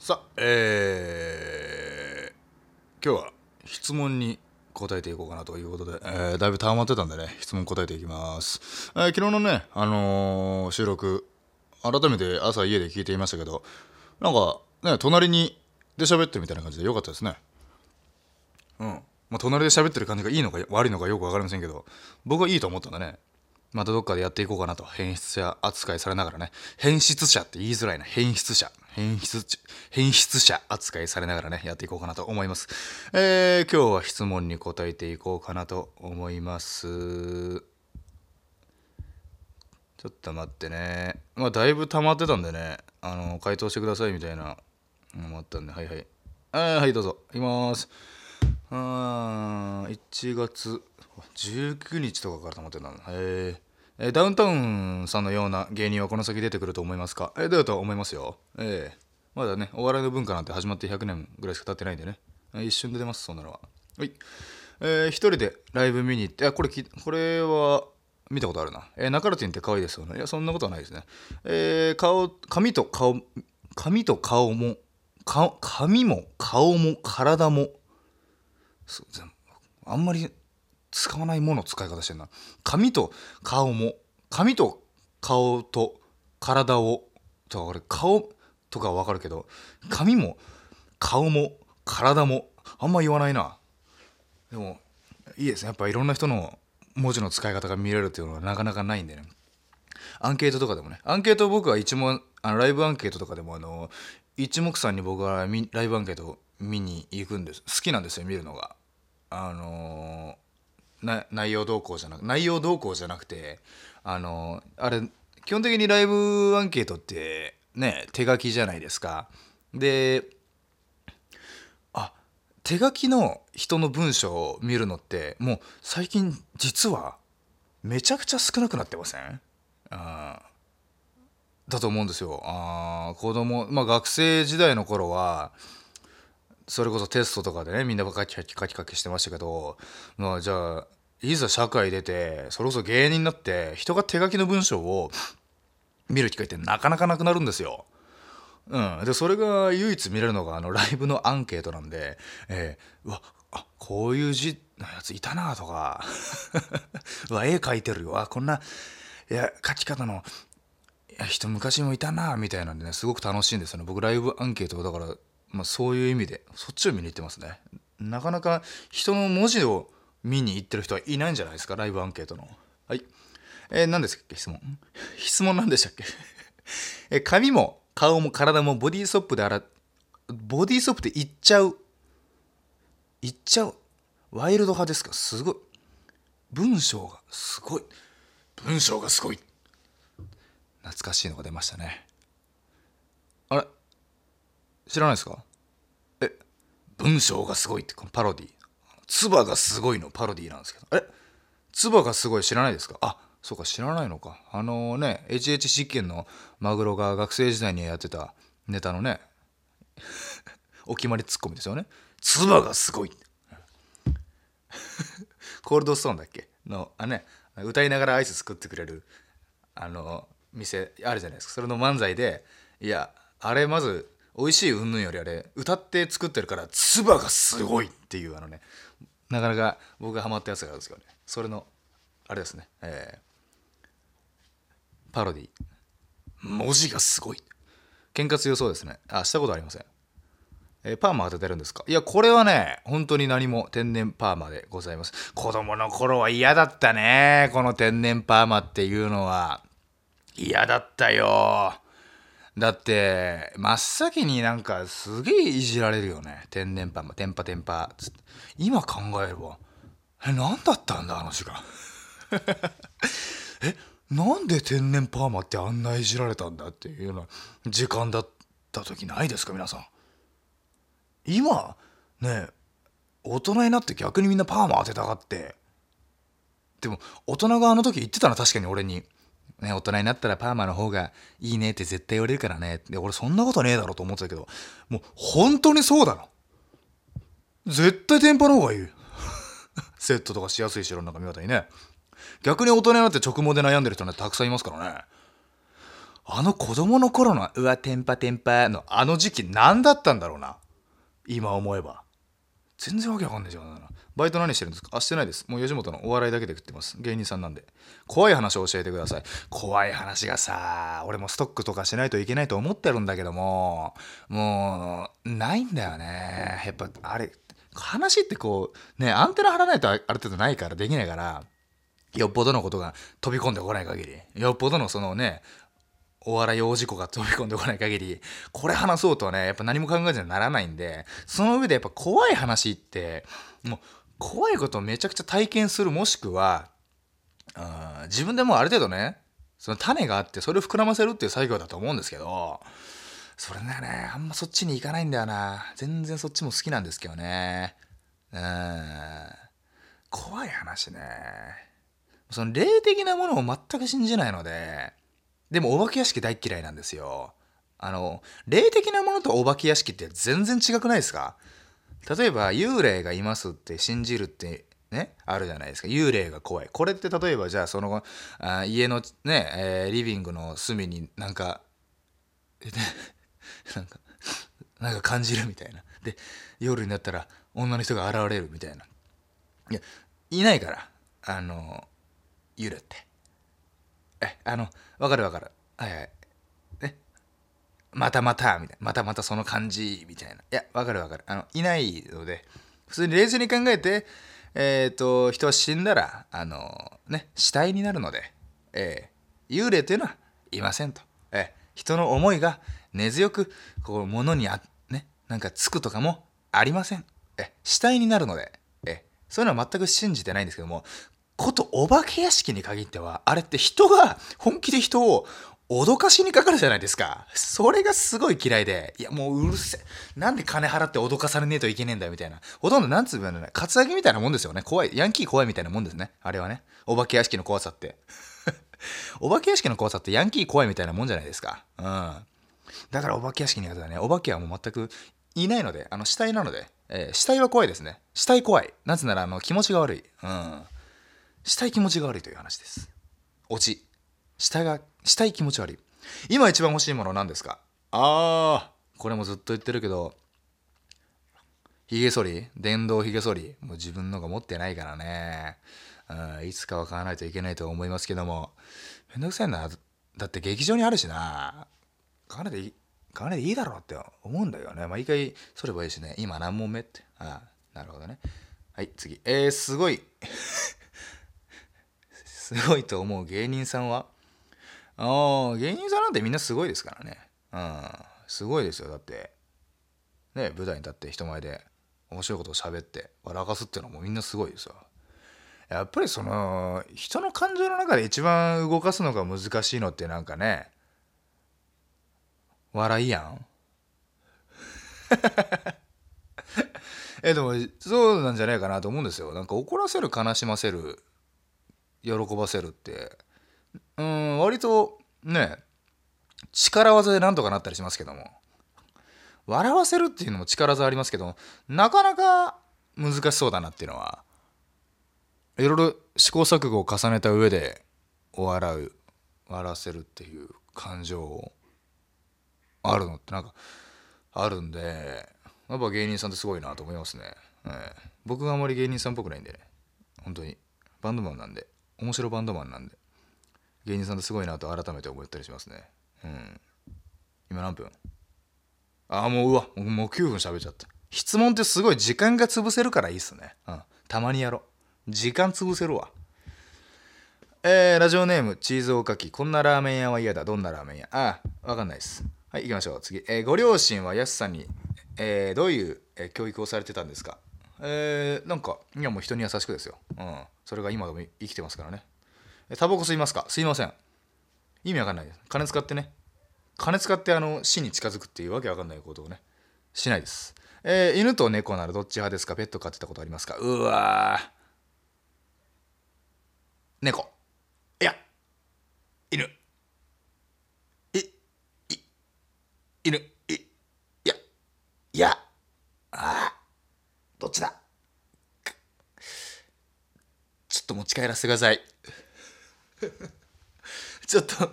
さあえー、今日は質問に答えていこうかなということで、えー、だいぶ溜まってたんでね質問答えていきます、えー昨日のねあのー収録改めて朝家で聞いていましたけどなんかね隣にで喋ってるみたいな感じでよかったですね。うん。まあ隣で喋ってる感じがいいのか悪いのかよく分かりませんけど僕はいいと思ったんだねまたどっかでやっていこうかなと。変質者扱いされながらね。変質者って言いづらいな。変質者。変質変質者扱いされながらねやっていこうかなと思います。えー、今日は質問に答えていこうかなと思います。ちょっと待ってね。まあだいぶ溜まってたんでね。あの回答してくださいみたいなのもあったんで。はいはい。はいはいどうぞ。いきます。あー1月19日とかから溜まってたんだ。へえダウンタウンさんのような芸人はこの先出てくると思いますか？えー、どうやと思いますよ。ええ。まだねお笑いの文化なんて始まって100年ぐらいしか経ってないんでね。一瞬で出ますそんなのは。はい。えー一人でライブ見に行ってあこれこれは見たことあるな。えー、中ルティンって可愛いですよね。いや、そんなことはないですね。えー、顔、髪と顔、髪と顔も、顔髪も顔も体も、そうあんまり使わないもの使い方してんな。髪と顔も、髪と顔と体を、と俺顔とかはわかるけど、髪も顔も体もあんま言わないな。でも、いいですね。やっぱいろんな人の文字の使い方が見れるっていうのはなかなかないんでね。アンケートとかでもね。アンケート僕は一問、あのライブアンケートとかでもあの、一目散に僕はライブアンケート見に行くんです。好きなんですよ、見るのが。あのーな内容動向じゃなく内容動向じゃなくてあのあれ基本的にライブアンケートってね手書きじゃないですか。であ手書きの人の文章を見るのってもう最近実はめちゃくちゃ少なくなってません？あだと思うんですよ。あ子供まあ学生時代の頃はそれこそテストとかでねみんなが書き書き書き書きしてましたけどまあじゃあいざ社会出てそれこそ芸人になって人が手書きの文章を見る機会ってなかなかなくなるんですよ。うん、でそれが唯一見れるのがあのライブのアンケートなんで、えーうわあこういう字のやついたなとかうわ絵描いてるよあこんないや書き方のいや人昔もいたなみたいなんでねすごく楽しいんですよね僕ライブアンケートだから、まあ、そういう意味でそっちを見に行ってますね。なかなか人の文字を見に行ってる人はいないんじゃないですかライブアンケートの。はい。えー、何ですっけ質問？質問何でしたっけ？えー髪も顔も体もボディーソップで洗ボディーソップでいっちゃういっちゃう？ワイルド派ですか？すごい。文章がすごい。文章がすごい。懐かしいのが出ましたね。知らないですか？え文章がすごいってこのパロディ。唾がすごいのパロディなんですけど。え唾がすごい知らないですか？あそうか知らないのか。あのね HH 実験のマグロが学生時代にやってたネタのねお決まりツッコミですよね。唾がすごい コールドストーンだっけ？のあね歌いながらアイス作ってくれるあの店あるじゃないですか。それの漫才でいやあれまず美味しい云々よりあれ歌って作ってるから唾がすごいっていうあのねなかなか僕がハマったやつがあるんですけどね。それのあれですね。えーパロディ文字がすごい。喧嘩強そうですね。あしたことありません。えーパーマ当ててるんですか？いやこれはね本当に何も天然パーマでございます。子供の頃は嫌だったね。この天然パーマっていうのは。嫌だったよ。だって真っ先になんかすげえいじられるよね。天然パーマテンパテンパ。つって今考えれば。え何だったんだあの時間。えなんで天然パーマってあんないじられたんだっていうような時間だった時ないですか皆さん。今ね大人になって逆にみんなパーマ当てたがって。でも大人があの時言ってたな確かに俺に、ね、大人になったらパーマの方がいいねって絶対言われるからね。で俺そんなことねえだろと思ってたけどもう本当にそうだな絶対天パの方がいい。セットとかしやすいし世の中見事にね。逆に大人になって直毛で悩んでる人なんてたくさんいますからね。あの子供の頃のうわテンパテンパのあの時期何だったんだろうな。今思えば。全然わけわかんないじゃんバイト何してるんですか？あしてないです。もう吉本のお笑いだけで食ってます。芸人さんなんで。怖い話を教えてください。怖い話がさ俺もストックとかしないといけないと思ってるんだけどももうないんだよね。やっぱあれ話ってこうねアンテナ張らないとある程度ないからできないからよっぽどのことが飛び込んでこない限りよっぽどのそのねお笑い大事故が飛び込んでこない限りこれ話そうとはねやっぱ何も考えずにならないんでその上でやっぱ怖い話ってもう怖いことをめちゃくちゃ体験するもしくは自分でもある程度ねその種があってそれを膨らませるっていう作業だと思うんですけどそれがねあんまそっちに行かないんだよな。全然そっちも好きなんですけどね。うん。怖い話ね。その霊的なものを全く信じないのででもお化け屋敷大嫌いなんですよ。あの霊的なものとお化け屋敷って全然違くないですか？例えば幽霊がいますって信じるってねあるじゃないですか。幽霊が怖い。これって例えばじゃあそのあ家のね、えー、リビングの隅になんか なんかなんか感じるみたいな。で夜になったら女の人が現れるみたいな。いやいないから。あの幽霊って。えあのわかるわかる。はいはい。またまた、みたいな。またまたその感じ、みたいな。いや、わかるわかる。あの、いないので、普通に冷静に考えて、えっ、ー、と、人は死んだら、あの、ね、死体になるので、えー、幽霊というのはいませんと。えー、人の思いが根強く、こう、物にあ、ね、なんかつくとかもありません。えー、死体になるので、えー、そういうのは全く信じてないんですけども、ことお化け屋敷に限っては、あれって人が本気で人を脅かしにかかるじゃないですか。それがすごい嫌いで、いやもううるせえ。なんで金払って脅かされねえといけねえんだよみたいな。ほとんどなんつうのね、カツアゲみたいなもんですよね。怖い。ヤンキー怖いみたいなもんですね。あれはね。お化け屋敷の怖さって。お化け屋敷の怖さってヤンキー怖いみたいなもんじゃないですか。うん。だからお化け屋敷にやつはね、お化けはもう全くいないので、あの死体なので、えー、死体は怖いですね。死体怖い。なぜならあの気持ちが悪い。うん。死体気持ちが悪いという話です。オチ。死体が、死体気持ち悪い。今一番欲しいもの何ですか？あー。これもずっと言ってるけどヒゲ剃り？電動ヒゲ剃り？もう自分のが持ってないからね、うん、いつかは買わないといけないと思いますけども。めんどくさいな。だって劇場にあるしな。買わないでいい買わないでいいだろうって思うんだよね。毎回剃ればいいしね。今何問目って。ああなるほどね。はい次。えー、すごい。すごいと思う芸人さんは？ああ芸人さんなんてみんなすごいですからね。うん。すごいですよだって。ね舞台に立って人前で面白いことを喋って笑かすっていうのもみんなすごいですよ。やっぱりその人の感情の中で一番動かすのが難しいのってなんかね笑いやん。えでもそうなんじゃないかなと思うんですよ。なんか怒らせる悲しませる喜ばせるって。うん割とね力技でなんとかなったりしますけども。笑わせるっていうのも力技ありますけどなかなか難しそうだなっていうのはいろいろ試行錯誤を重ねた上で笑う笑わせるっていう感情あるのってなんかあるんでやっぱ芸人さんってすごいなと思いますね、えー、僕があんまり芸人さんっぽくないんでね本当に。バンドマンなんで。面白バンドマンなんで。芸人さんってすごいなと改めて思ったりしますね。うん。今何分？ああもううわもう9分喋っちゃった。質問ってすごい時間が潰せるからいいっすね。うん。たまにやろ時間潰せるわ。えー、ラジオネームチーズおかき。こんなラーメン屋は嫌だ。どんなラーメン屋？ああわかんないです。はい行きましょう。次、えー、ご両親はやすさんに、えー、どういう、え、教育をされてたんですか？えー、なんかいやもう人に優しくですよ。うん。それが今でも生きてますからね。タバコ吸いますか？すいません。意味わかんないです。金使ってね。金使ってあの死に近づくっていうわけわかんないことをね、しないです。えー、犬と猫ならどっち派ですか？ペット飼ってたことありますか？うわ猫。いや、犬。い、い、犬。い、いや、いや、ああ、どっちだ？ちょっと持ち帰らせてください。ちょっと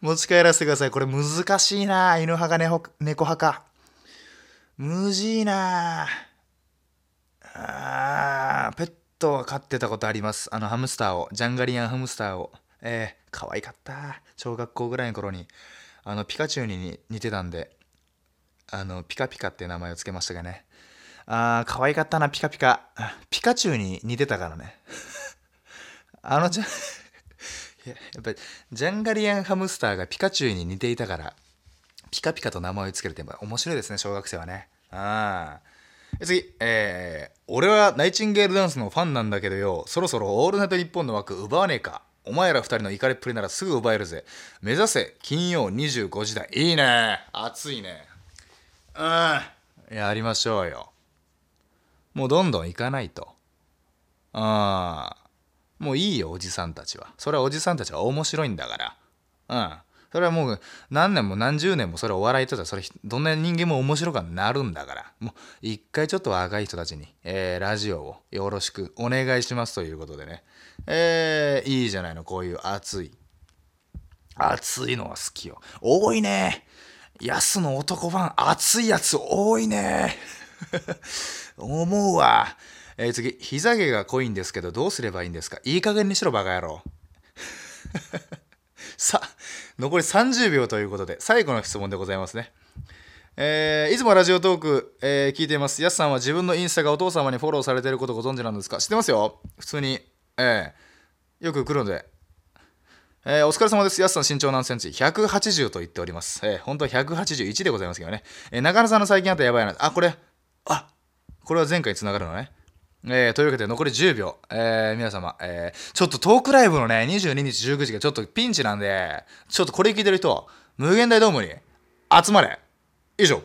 持ち帰らせてください。これ難しいな。犬派か猫猫派か。むじいな。あペットは飼ってたことあります。あのハムスターを。ジャンガリアンハムスターを。えー、可愛かった。小学校ぐらいの頃に。あの、ピカチュウに似てたんで、あの、ピカピカって名前をつけましたがね。あー、可愛かったな、ピカピカ。ピカチュウに似てたからね。あのじゃ、やっぱり、ジャンガリアンハムスターがピカチュウに似ていたから、ピカピカと名前をつけるって面白いですね、小学生はね。ああ。次、えー、俺はナイチンゲールダンスのファンなんだけどよ、そろそろオールナイトニッポンの枠奪わねえか。お前ら二人の怒りっぷりならすぐ奪えるぜ。目指せ、金曜25時台。いいね。熱いね。うん。やりましょうよ。もうどんどん行かないと。ああ。もういいよ、おじさんたちは。それはおじさんたちは面白いんだから。うん。それはもう何年も何十年もそれお笑いとったらそれどんな人間も面白くなるんだから。もう一回ちょっと若い人たちに、えー、ラジオをよろしくお願いしますということでね。えー、いいじゃないの、こういう熱い。熱いのは好きよ。多いね。ヤスの男ファン、熱いやつ多いね。思うわ。えー、次、膝毛が濃いんですけど、どうすればいいんですか？いい加減にしろ、バカ野郎。さあ、残り30秒ということで、最後の質問でございますね。えー、いつもラジオトーク、えー、聞いています。やすさんは自分のインスタがお父様にフォローされていることご存知なんですか？知ってますよ。普通に。えー、よく来るので。えー、お疲れ様です。やすさん身長何センチ ?180 と言っております。えー、本当は181でございますけどね。えー、中野さんの最近あったやばいな。あ、これ。あ、これは前回につながるのね。えー、というわけで残り10秒、えー、皆様、えー、ちょっとトークライブのね22日19時がちょっとピンチなんでちょっとこれ聞いてる人無限大ドームに集まれ。以上。